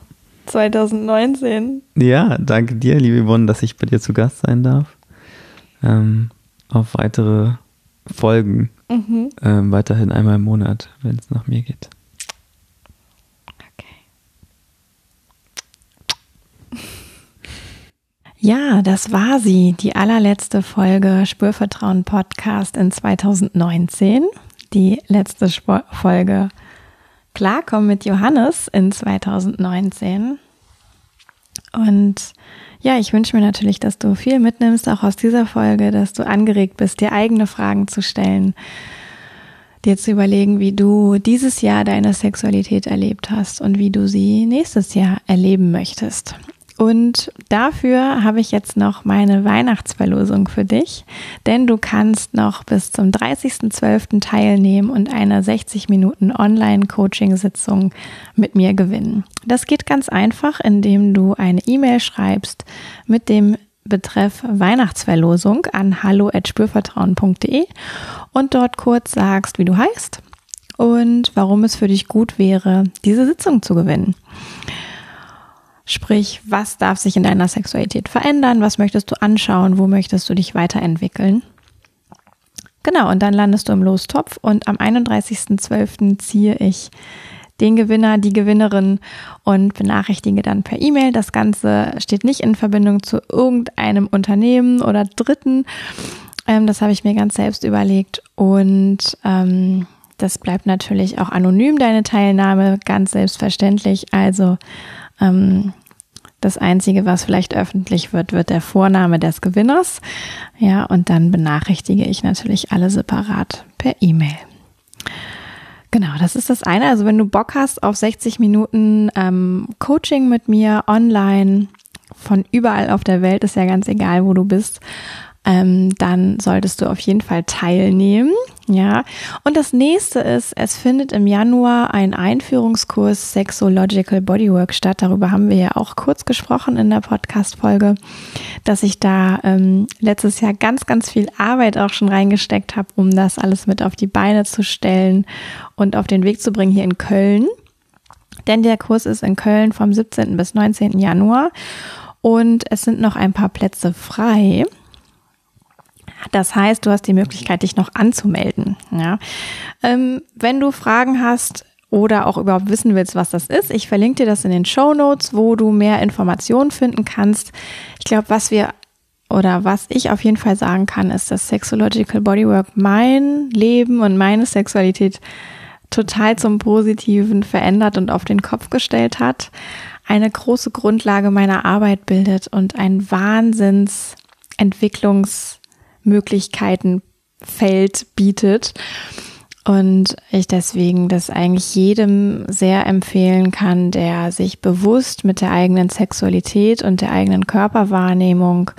2019. Ja, danke dir, liebe Yvonne, dass ich bei dir zu Gast sein darf. Ähm, auf weitere Folgen. Mhm. Ähm, weiterhin einmal im Monat, wenn es nach mir geht. Ja, das war sie, die allerletzte Folge Spürvertrauen Podcast in 2019. Die letzte Spur Folge Klarkommen mit Johannes in 2019. Und ja, ich wünsche mir natürlich, dass du viel mitnimmst, auch aus dieser Folge, dass du angeregt bist, dir eigene Fragen zu stellen, dir zu überlegen, wie du dieses Jahr deine Sexualität erlebt hast und wie du sie nächstes Jahr erleben möchtest. Und dafür habe ich jetzt noch meine Weihnachtsverlosung für dich, denn du kannst noch bis zum 30.12. teilnehmen und eine 60 Minuten Online-Coaching-Sitzung mit mir gewinnen. Das geht ganz einfach, indem du eine E-Mail schreibst mit dem Betreff Weihnachtsverlosung an hallo@spürvertrauen.de und dort kurz sagst, wie du heißt und warum es für dich gut wäre, diese Sitzung zu gewinnen. Sprich, was darf sich in deiner Sexualität verändern? Was möchtest du anschauen? Wo möchtest du dich weiterentwickeln? Genau, und dann landest du im Lostopf und am 31.12. ziehe ich den Gewinner, die Gewinnerin und benachrichtige dann per E-Mail. Das Ganze steht nicht in Verbindung zu irgendeinem Unternehmen oder Dritten. Ähm, das habe ich mir ganz selbst überlegt und ähm, das bleibt natürlich auch anonym, deine Teilnahme, ganz selbstverständlich. Also ähm, das Einzige, was vielleicht öffentlich wird, wird der Vorname des Gewinners. Ja, und dann benachrichtige ich natürlich alle separat per E-Mail. Genau, das ist das eine. Also wenn du Bock hast auf 60 Minuten ähm, Coaching mit mir online von überall auf der Welt, ist ja ganz egal, wo du bist, ähm, dann solltest du auf jeden Fall teilnehmen. Ja, und das nächste ist, es findet im Januar ein Einführungskurs Sexological Bodywork statt. Darüber haben wir ja auch kurz gesprochen in der Podcast-Folge, dass ich da ähm, letztes Jahr ganz, ganz viel Arbeit auch schon reingesteckt habe, um das alles mit auf die Beine zu stellen und auf den Weg zu bringen hier in Köln. Denn der Kurs ist in Köln vom 17. bis 19. Januar und es sind noch ein paar Plätze frei. Das heißt, du hast die Möglichkeit, dich noch anzumelden. Ja. Ähm, wenn du Fragen hast oder auch überhaupt wissen willst, was das ist, ich verlinke dir das in den Show Notes, wo du mehr Informationen finden kannst. Ich glaube, was wir oder was ich auf jeden Fall sagen kann, ist, dass Sexological Bodywork mein Leben und meine Sexualität total zum Positiven verändert und auf den Kopf gestellt hat, eine große Grundlage meiner Arbeit bildet und ein Wahnsinns Entwicklungs Möglichkeitenfeld bietet. Und ich deswegen das eigentlich jedem sehr empfehlen kann, der sich bewusst mit der eigenen Sexualität und der eigenen Körperwahrnehmung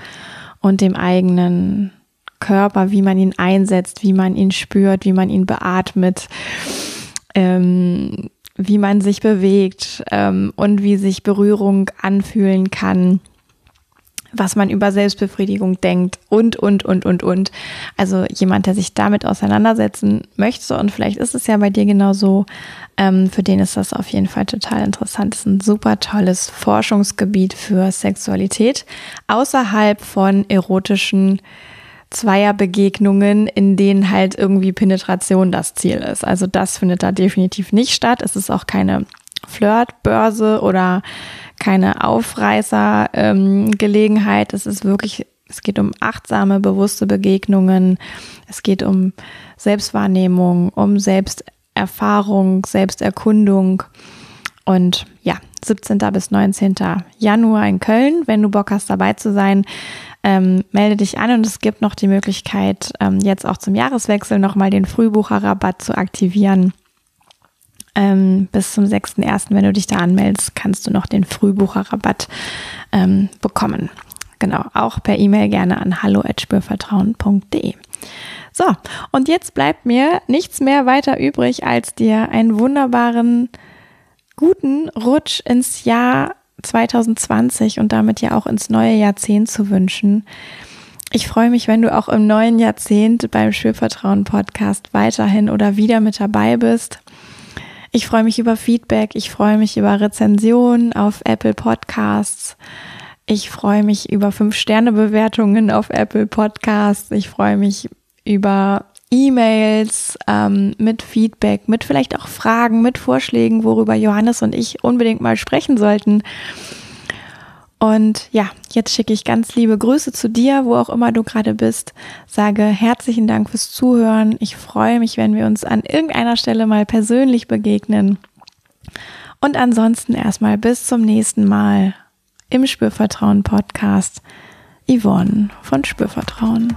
und dem eigenen Körper, wie man ihn einsetzt, wie man ihn spürt, wie man ihn beatmet, ähm, wie man sich bewegt ähm, und wie sich Berührung anfühlen kann was man über Selbstbefriedigung denkt und, und, und, und, und. Also jemand, der sich damit auseinandersetzen möchte und vielleicht ist es ja bei dir genauso, ähm, für den ist das auf jeden Fall total interessant. Das ist ein super tolles Forschungsgebiet für Sexualität außerhalb von erotischen Zweierbegegnungen, in denen halt irgendwie Penetration das Ziel ist. Also das findet da definitiv nicht statt. Es ist auch keine Flirtbörse oder keine Aufreißergelegenheit. Ähm, es ist wirklich Es geht um achtsame, bewusste Begegnungen. Es geht um Selbstwahrnehmung, um Selbsterfahrung, Selbsterkundung. Und ja, 17. bis 19. Januar in Köln. Wenn du Bock hast, dabei zu sein, ähm, melde dich an und es gibt noch die Möglichkeit, ähm, jetzt auch zum Jahreswechsel nochmal den Frühbucherrabatt zu aktivieren. Ähm, bis zum 6.1., wenn du dich da anmeldest, kannst du noch den Frühbucherrabatt ähm, bekommen. Genau, auch per E-Mail gerne an hallo@spürvertrauen.de. So, und jetzt bleibt mir nichts mehr weiter übrig, als dir einen wunderbaren, guten Rutsch ins Jahr 2020 und damit ja auch ins neue Jahrzehnt zu wünschen. Ich freue mich, wenn du auch im neuen Jahrzehnt beim Schulvertrauen Podcast weiterhin oder wieder mit dabei bist. Ich freue mich über Feedback, ich freue mich über Rezensionen auf Apple Podcasts. Ich freue mich über Fünf-Sterne-Bewertungen auf Apple Podcasts. Ich freue mich über E-Mails ähm, mit Feedback, mit vielleicht auch Fragen, mit Vorschlägen, worüber Johannes und ich unbedingt mal sprechen sollten. Und ja, jetzt schicke ich ganz liebe Grüße zu dir, wo auch immer du gerade bist. Sage herzlichen Dank fürs Zuhören. Ich freue mich, wenn wir uns an irgendeiner Stelle mal persönlich begegnen. Und ansonsten erstmal bis zum nächsten Mal im Spürvertrauen Podcast. Yvonne von Spürvertrauen.